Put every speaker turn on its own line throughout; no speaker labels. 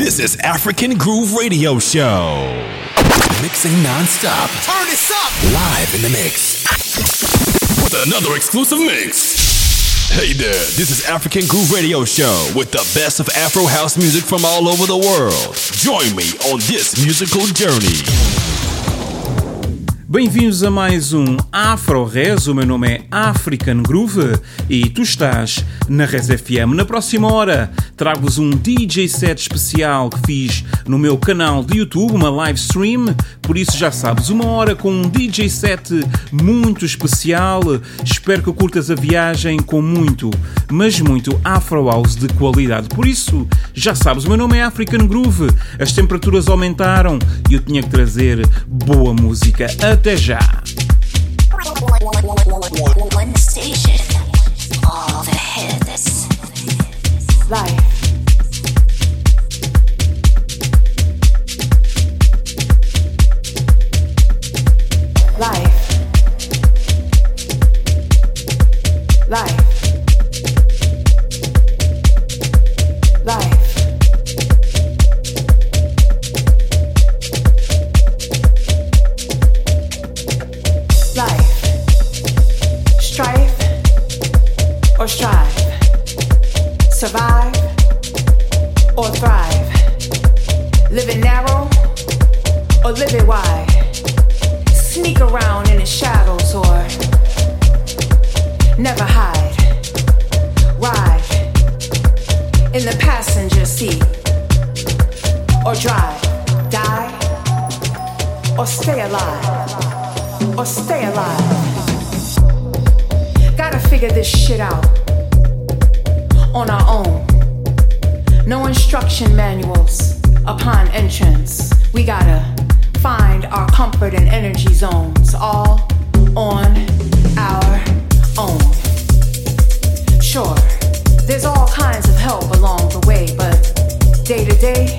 This is African Groove Radio Show. Mixing non-stop.
Turn this up.
Live in the mix. With another exclusive mix. Hey there, this is African Groove Radio Show with the best of Afro house music from all over the world. Join me on this musical journey.
Bem-vindos a mais um Afro Res. O meu nome é African Groove e tu estás na Res FM. Na próxima hora trago-vos um DJ set especial que fiz no meu canal de YouTube, uma live stream. Por isso já sabes, uma hora com um DJ set muito especial. Espero que curtas a viagem com muito, mas muito Afro House de qualidade. Por isso, já sabes, o meu nome é African Groove. As temperaturas aumentaram e eu tinha que trazer boa música. Até já!
One station, all the hits.
Life. Life. Life. Life. Drive. Die or stay alive. Or stay alive. Gotta figure this shit out on our own. No instruction manuals upon entrance. We gotta find our comfort and energy zones all on our own. Sure, there's all kinds of help along the way, but day to day,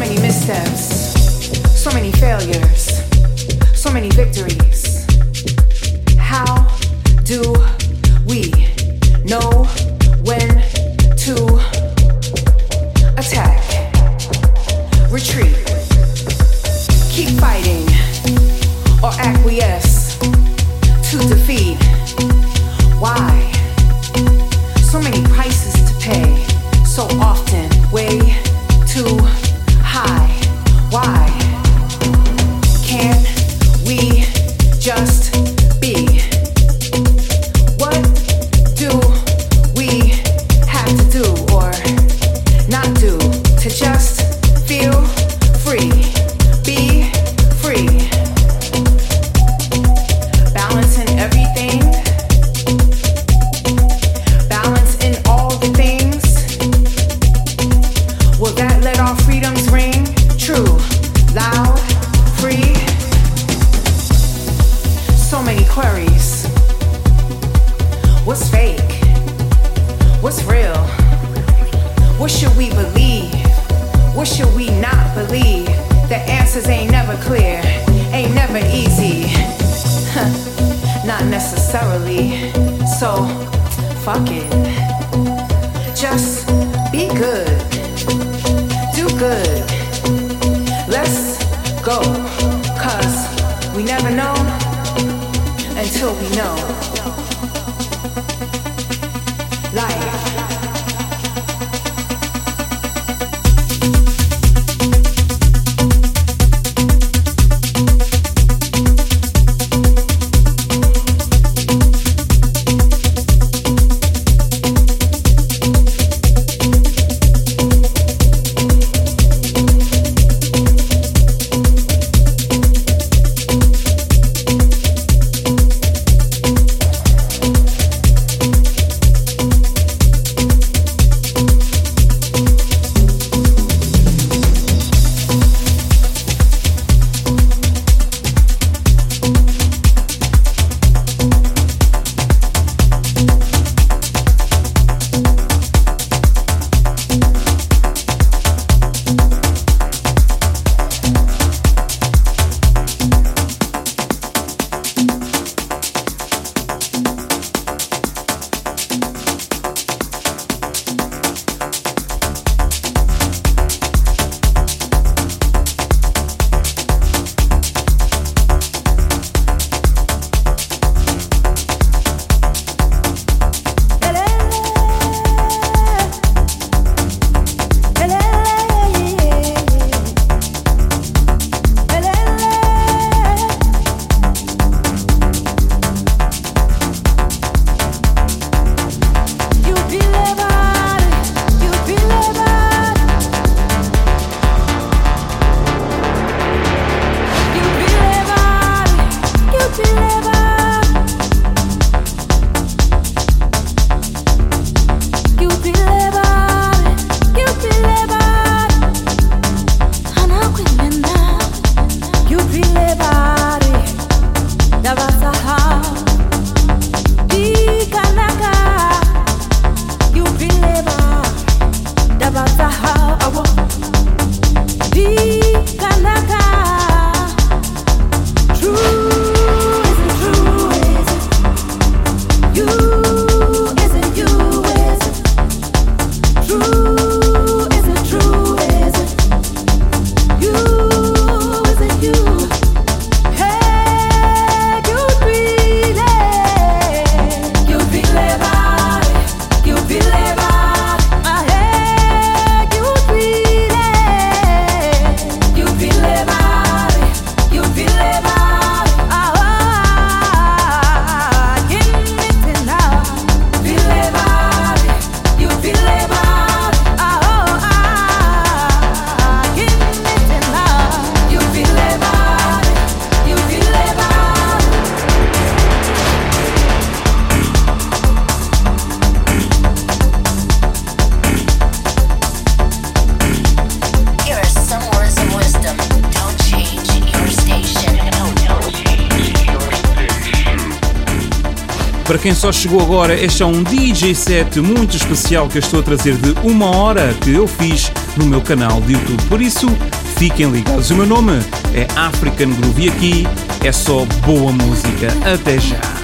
many missteps, so many failures, so many victories. How do we know
Para quem só chegou agora, este é um DJ set muito especial que eu estou a trazer de uma hora que eu fiz no meu canal de YouTube. Por isso, fiquem ligados. O meu nome é African Groove e aqui é só boa música. Até já!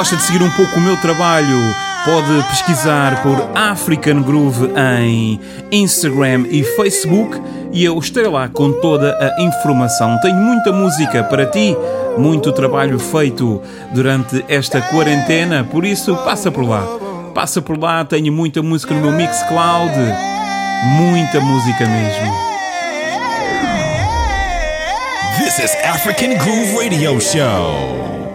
Gosta de seguir um pouco o meu trabalho, pode pesquisar por African Groove em Instagram e Facebook e eu estarei lá com toda a informação. Tenho muita música para ti, muito trabalho feito durante esta quarentena, por isso passa por lá. Passa por lá, tenho muita música no meu Mixcloud, muita música mesmo.
This is African Groove Radio Show.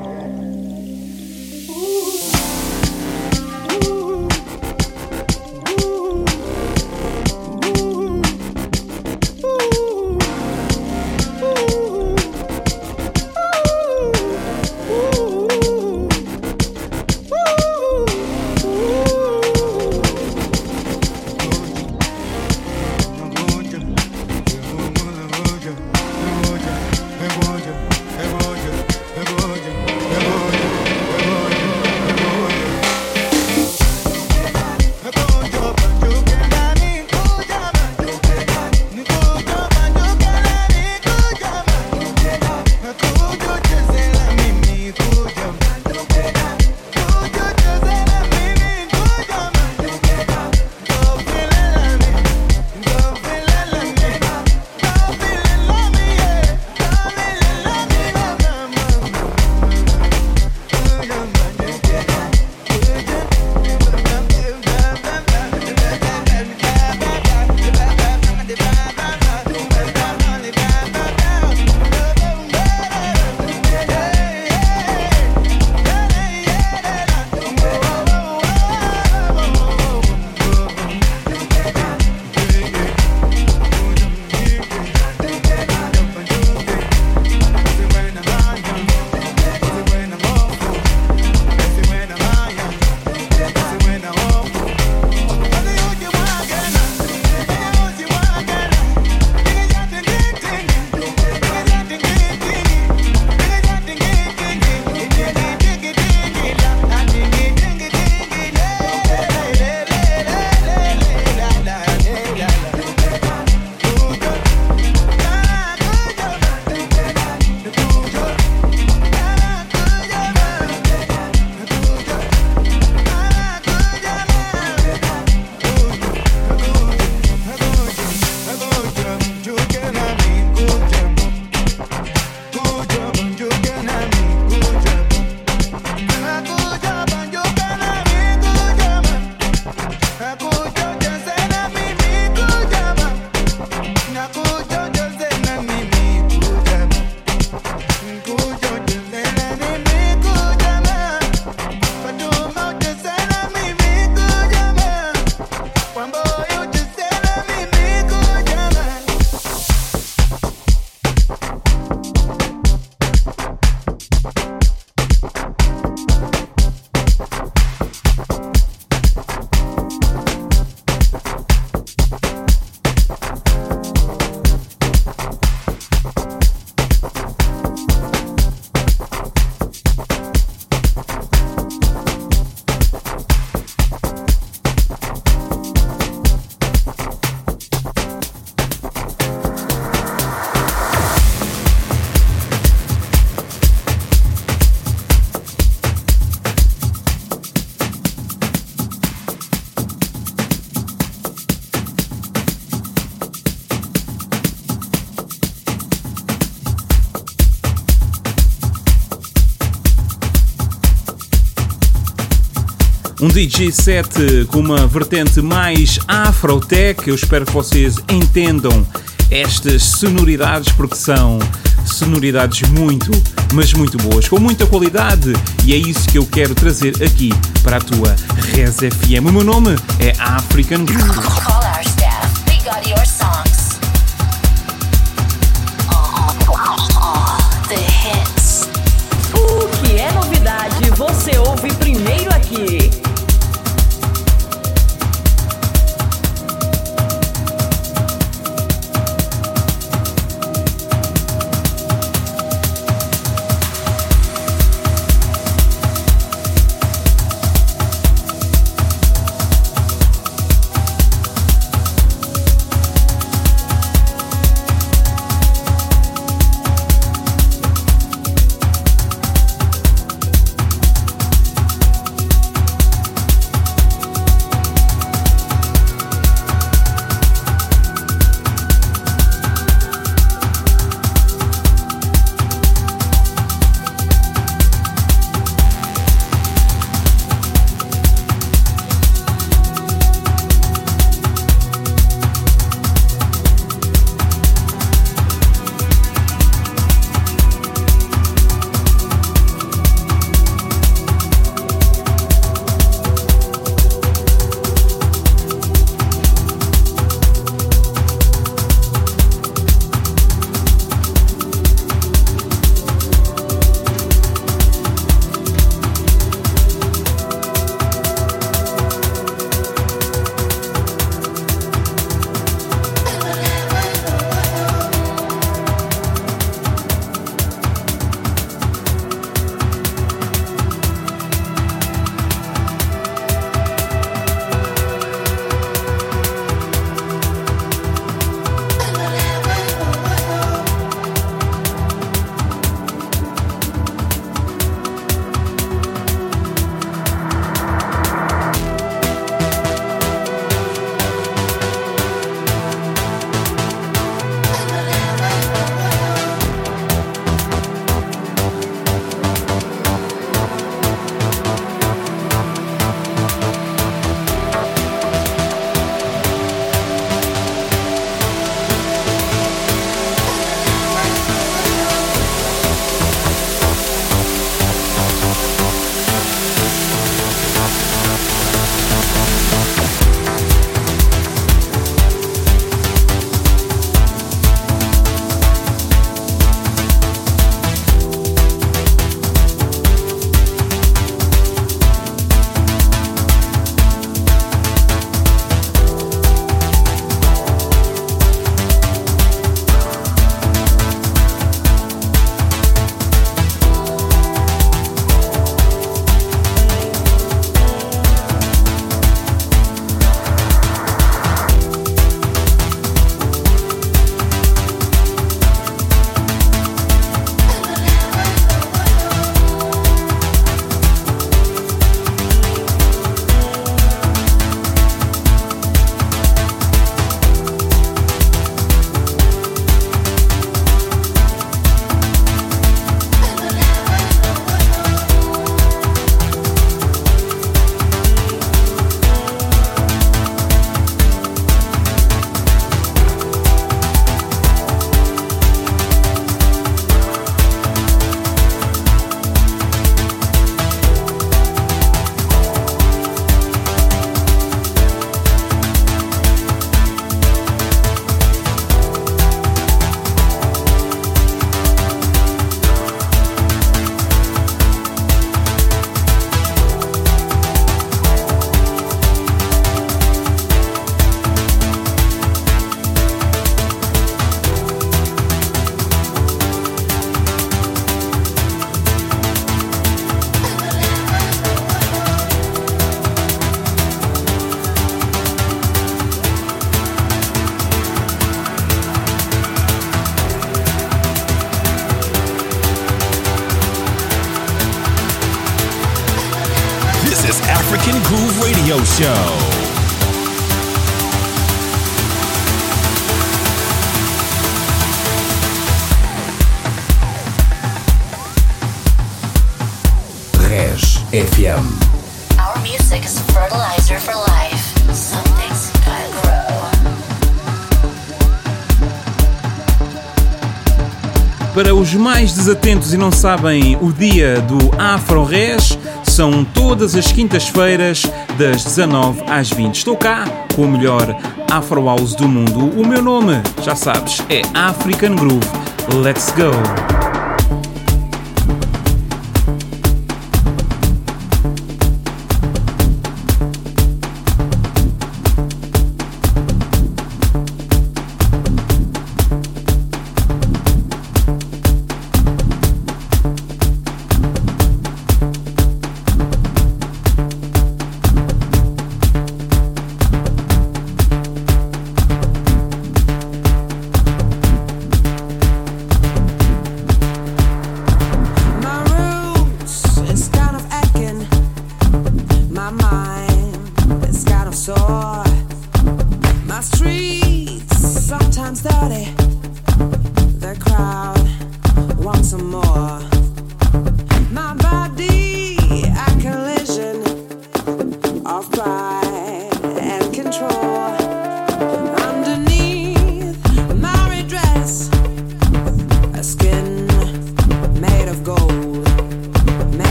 Um DJ set com uma vertente mais afrotech. Eu espero que vocês entendam estas sonoridades porque são sonoridades muito, mas muito boas, com muita qualidade e é isso que eu quero trazer aqui para a tua Res FM. O meu nome é African Groove.
African Groove Radio Show.
Res FM.
Our music is fertilizer for life. Something's gotta grow.
Para os mais desatentos e não sabem o dia do Afro Res, são todas as quintas-feiras, das 19 às 20. Estou cá com o melhor Afro House do mundo. O meu nome, já sabes, é African Groove. Let's go!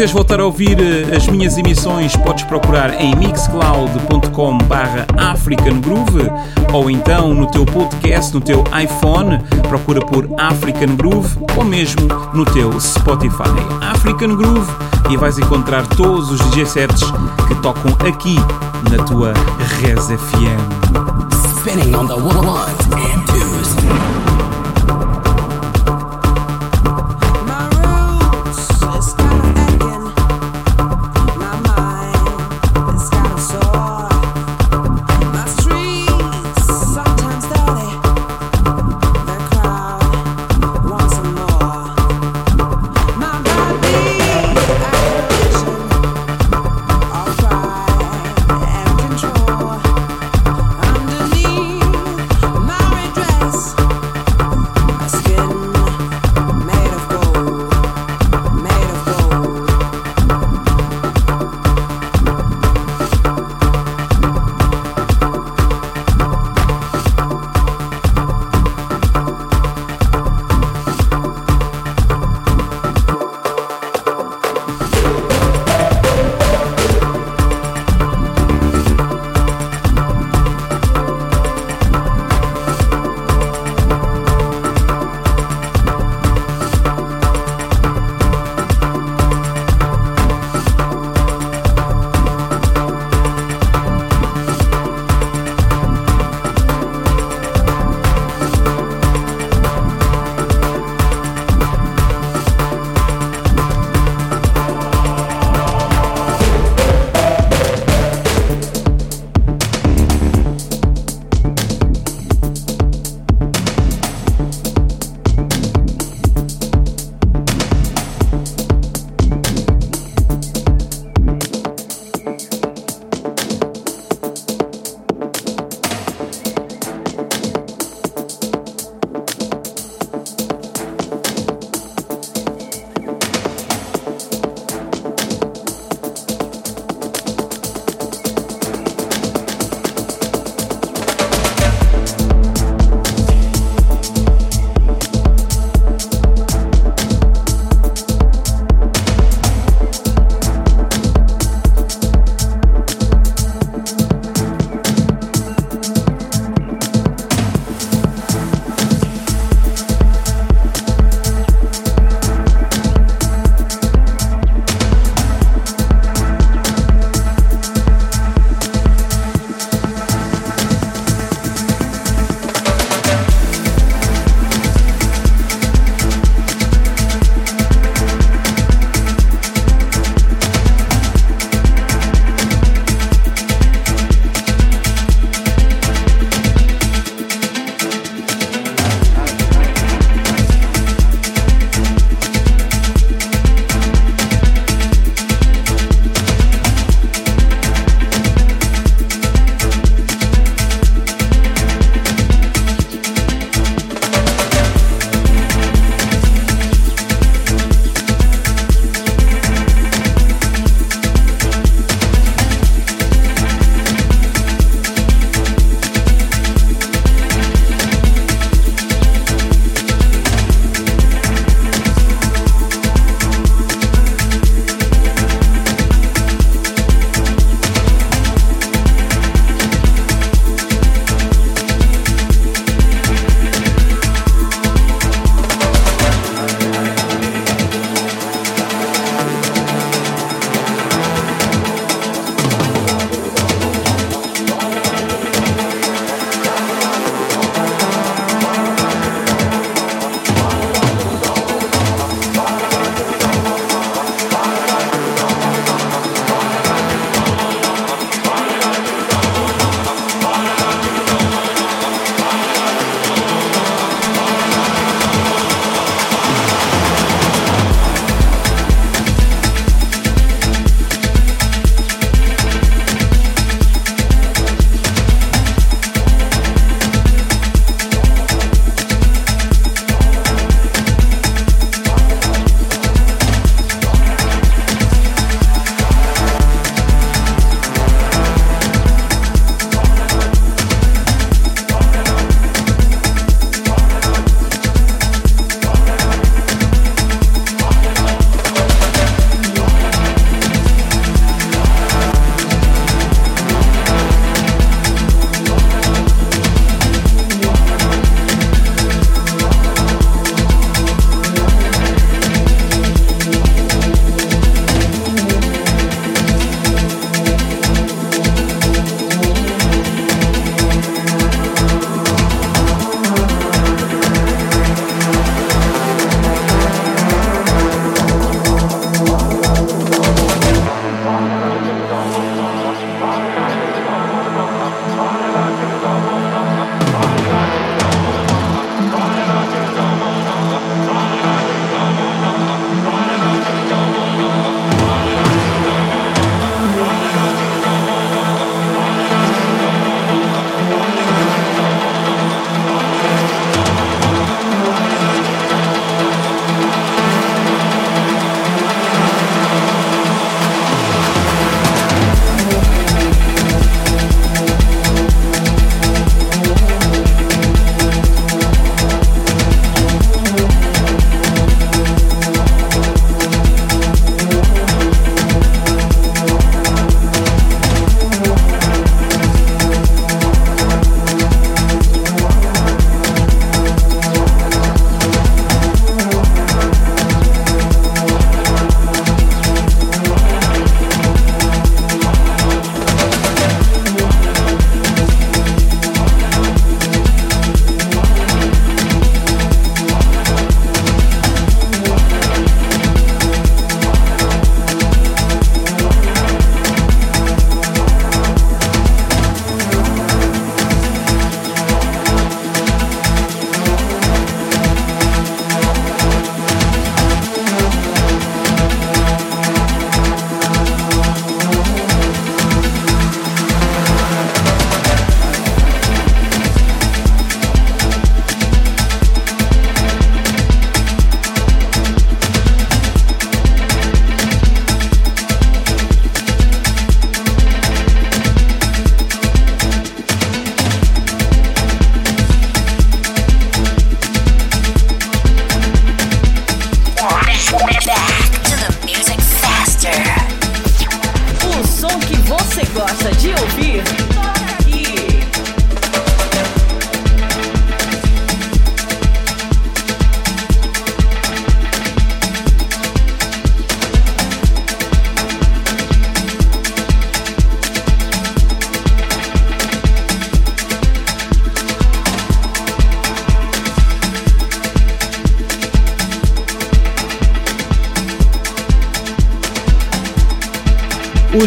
Quiseres voltar a ouvir eh, as minhas emissões, podes procurar em mixcloud.com barra African Groove ou então no teu podcast, no teu iPhone, procura por African Groove ou mesmo no teu Spotify. African Groove e vais encontrar todos os DJ sets que tocam aqui na tua Res FM.
Spinning on the ones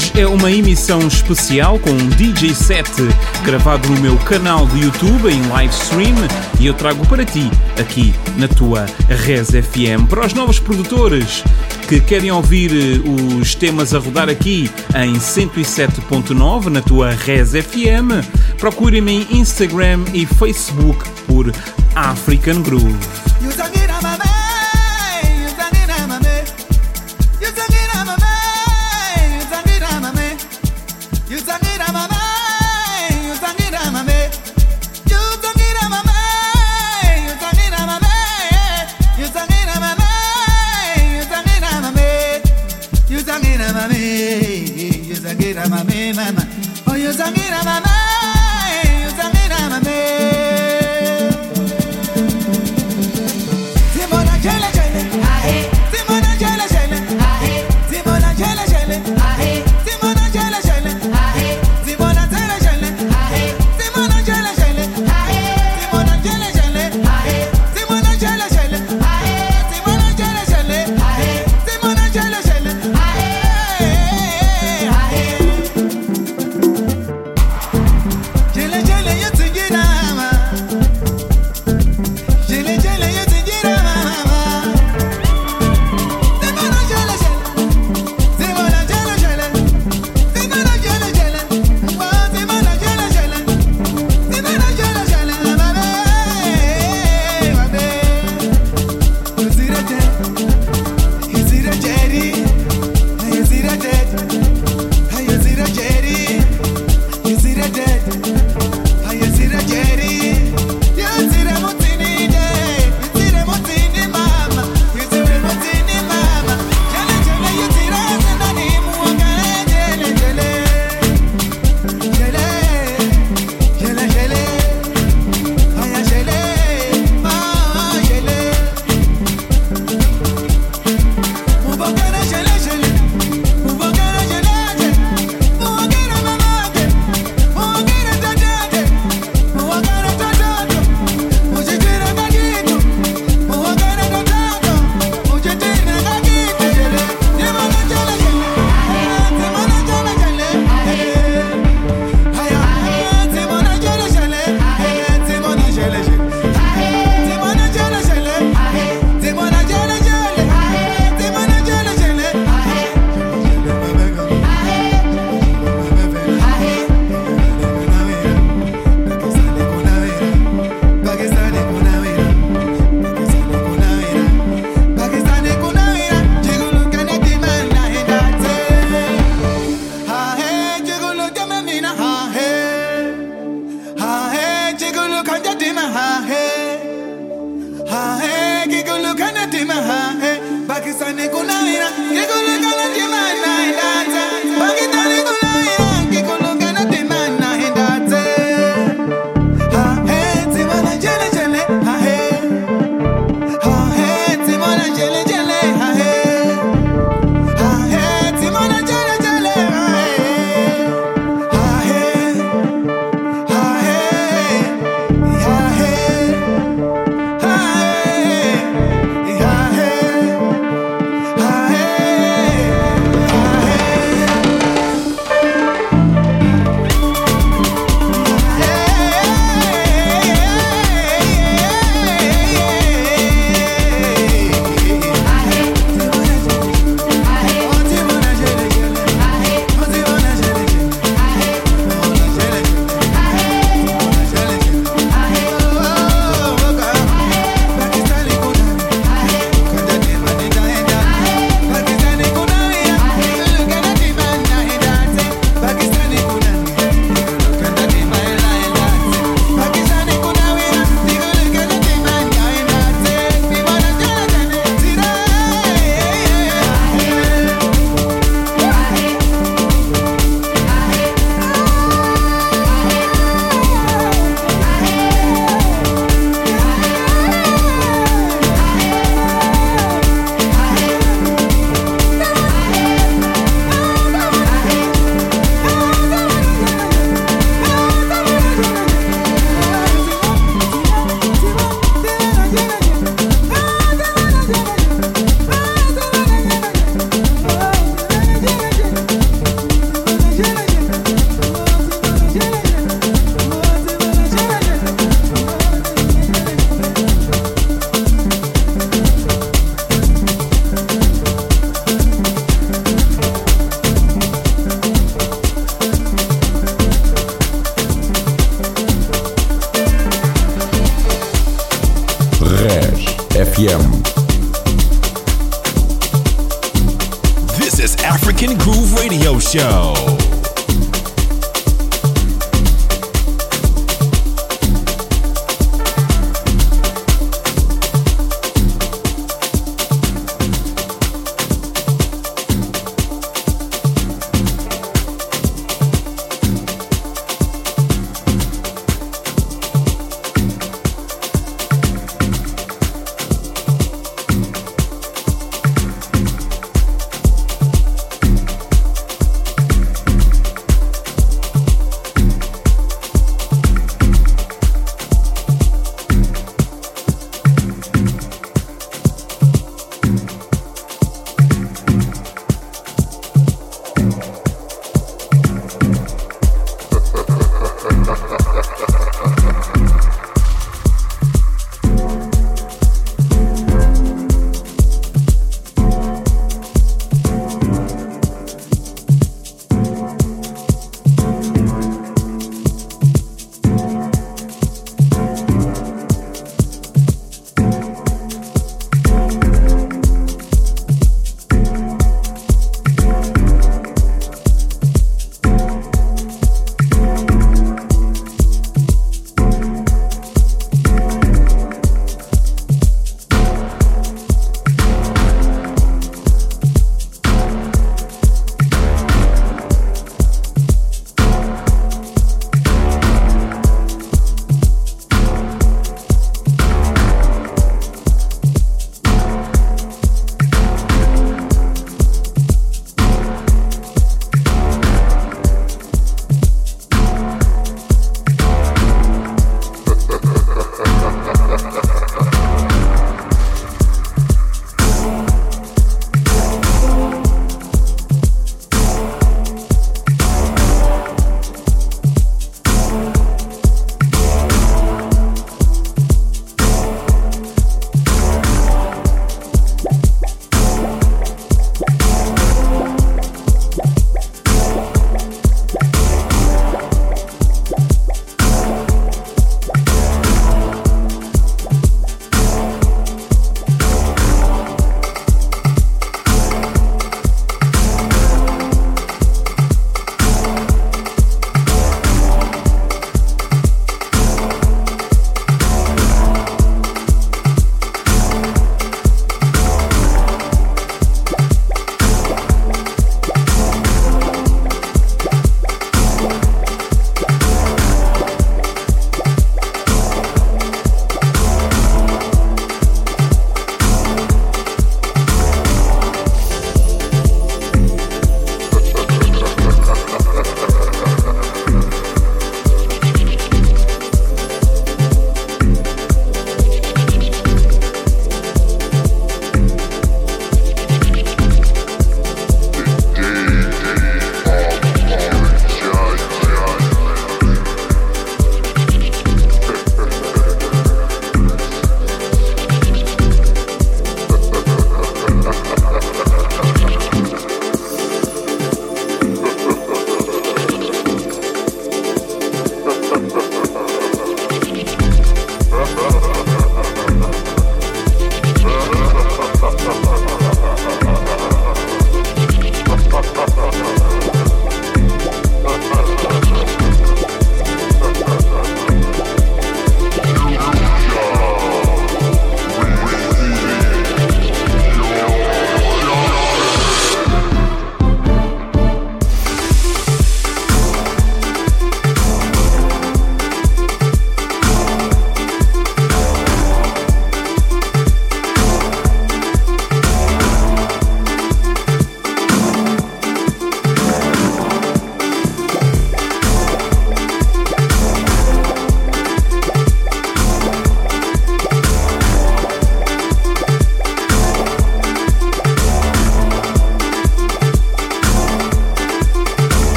Hoje é uma emissão especial com um DJ set gravado no meu canal de YouTube em live stream e eu trago para ti aqui na tua Res FM. Para os novos produtores que querem ouvir eh, os temas a rodar aqui em 107.9 na tua Res FM, procurem-me em Instagram e Facebook por African Groove.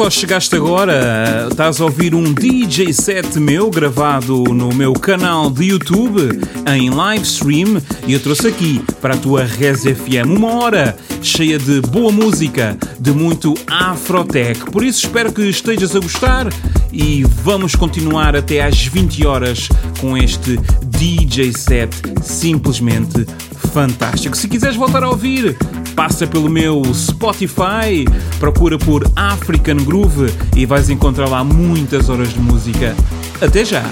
Só chegaste agora, estás a ouvir um DJ set meu gravado no meu canal de YouTube em live stream e eu trouxe aqui para a tua Res FM uma hora cheia de boa música, de muito Afrotech. Por isso espero que estejas a gostar e vamos continuar até às 20 horas com este DJ set simplesmente fantástico. Se quiseres voltar a ouvir, passa pelo meu Spotify, procura por African Groove e vais encontrar lá muitas horas de música. Até já!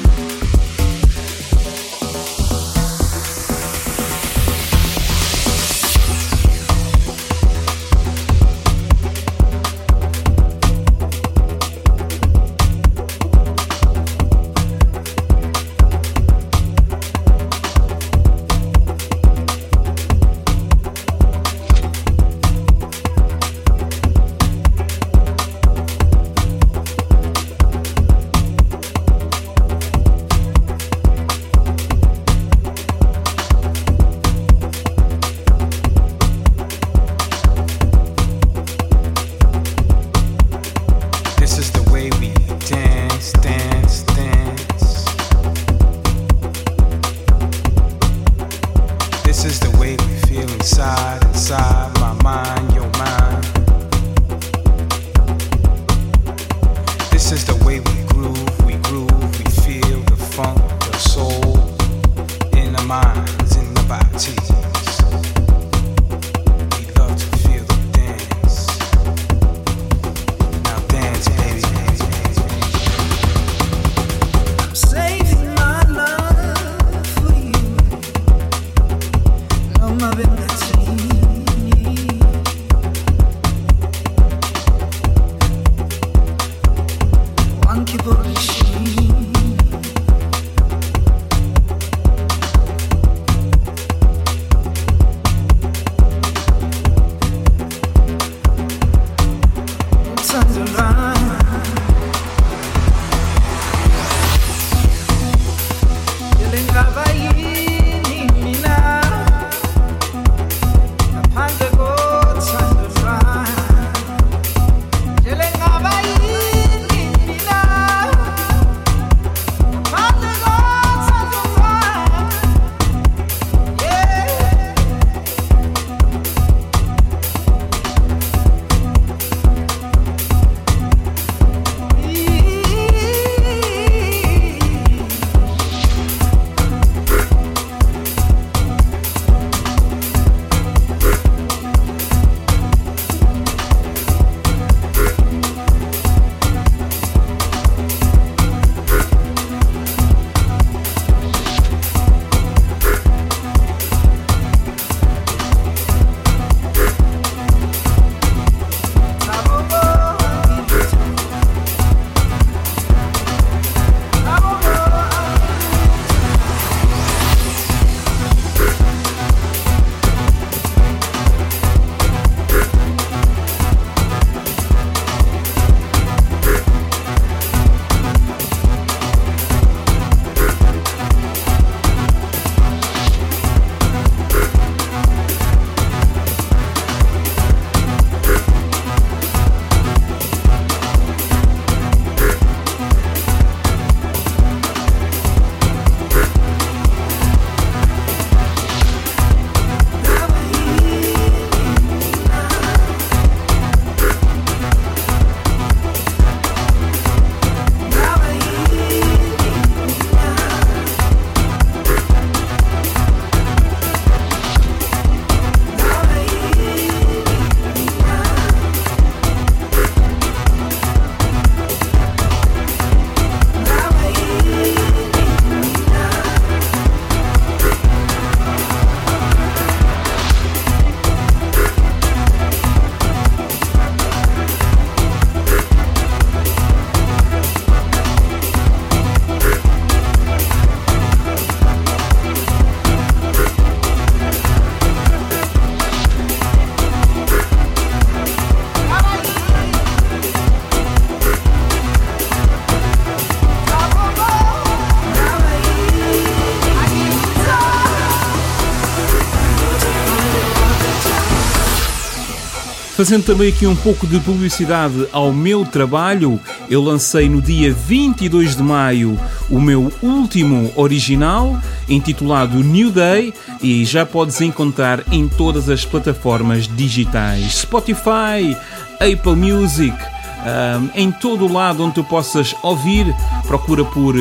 Fazendo também aqui um pouco de publicidade ao meu trabalho, eu lancei no dia 22 de maio o meu último original, intitulado New Day, e já podes encontrar em todas as plataformas digitais: Spotify, Apple Music. Um, em todo o lado onde tu possas ouvir, procura por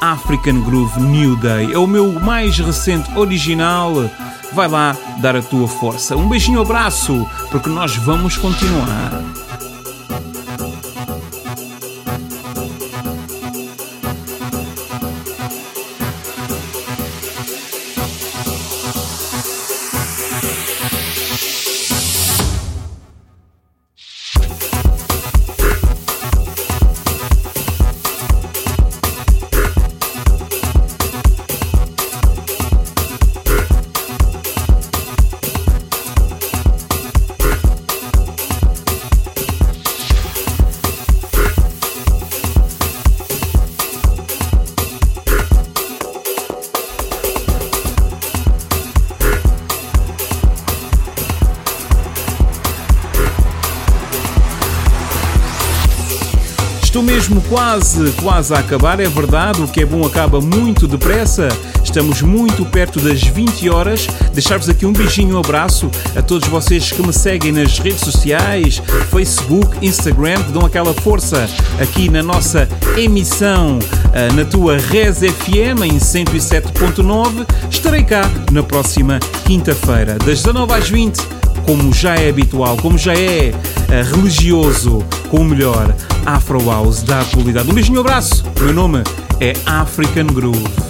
African Groove New Day. É o meu mais recente original. Vai lá dar a tua força. Um beijinho, abraço, porque nós vamos continuar. Quase, quase a acabar, é verdade, o que é bom acaba muito depressa. Estamos muito perto das 20 horas. Deixar-vos aqui um beijinho, um abraço a todos vocês que me seguem nas redes sociais, Facebook, Instagram, que dão aquela força aqui na nossa emissão ah, na tua Res FM em 107.9. Estarei cá na próxima quinta-feira, das 19 às 20 como já é habitual, como já é eh, religioso, com o melhor Afro House da atualidade. Um beijinho, um abraço. O meu nome é African Groove.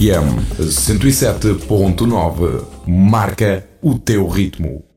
FM 107.9 marca o teu ritmo.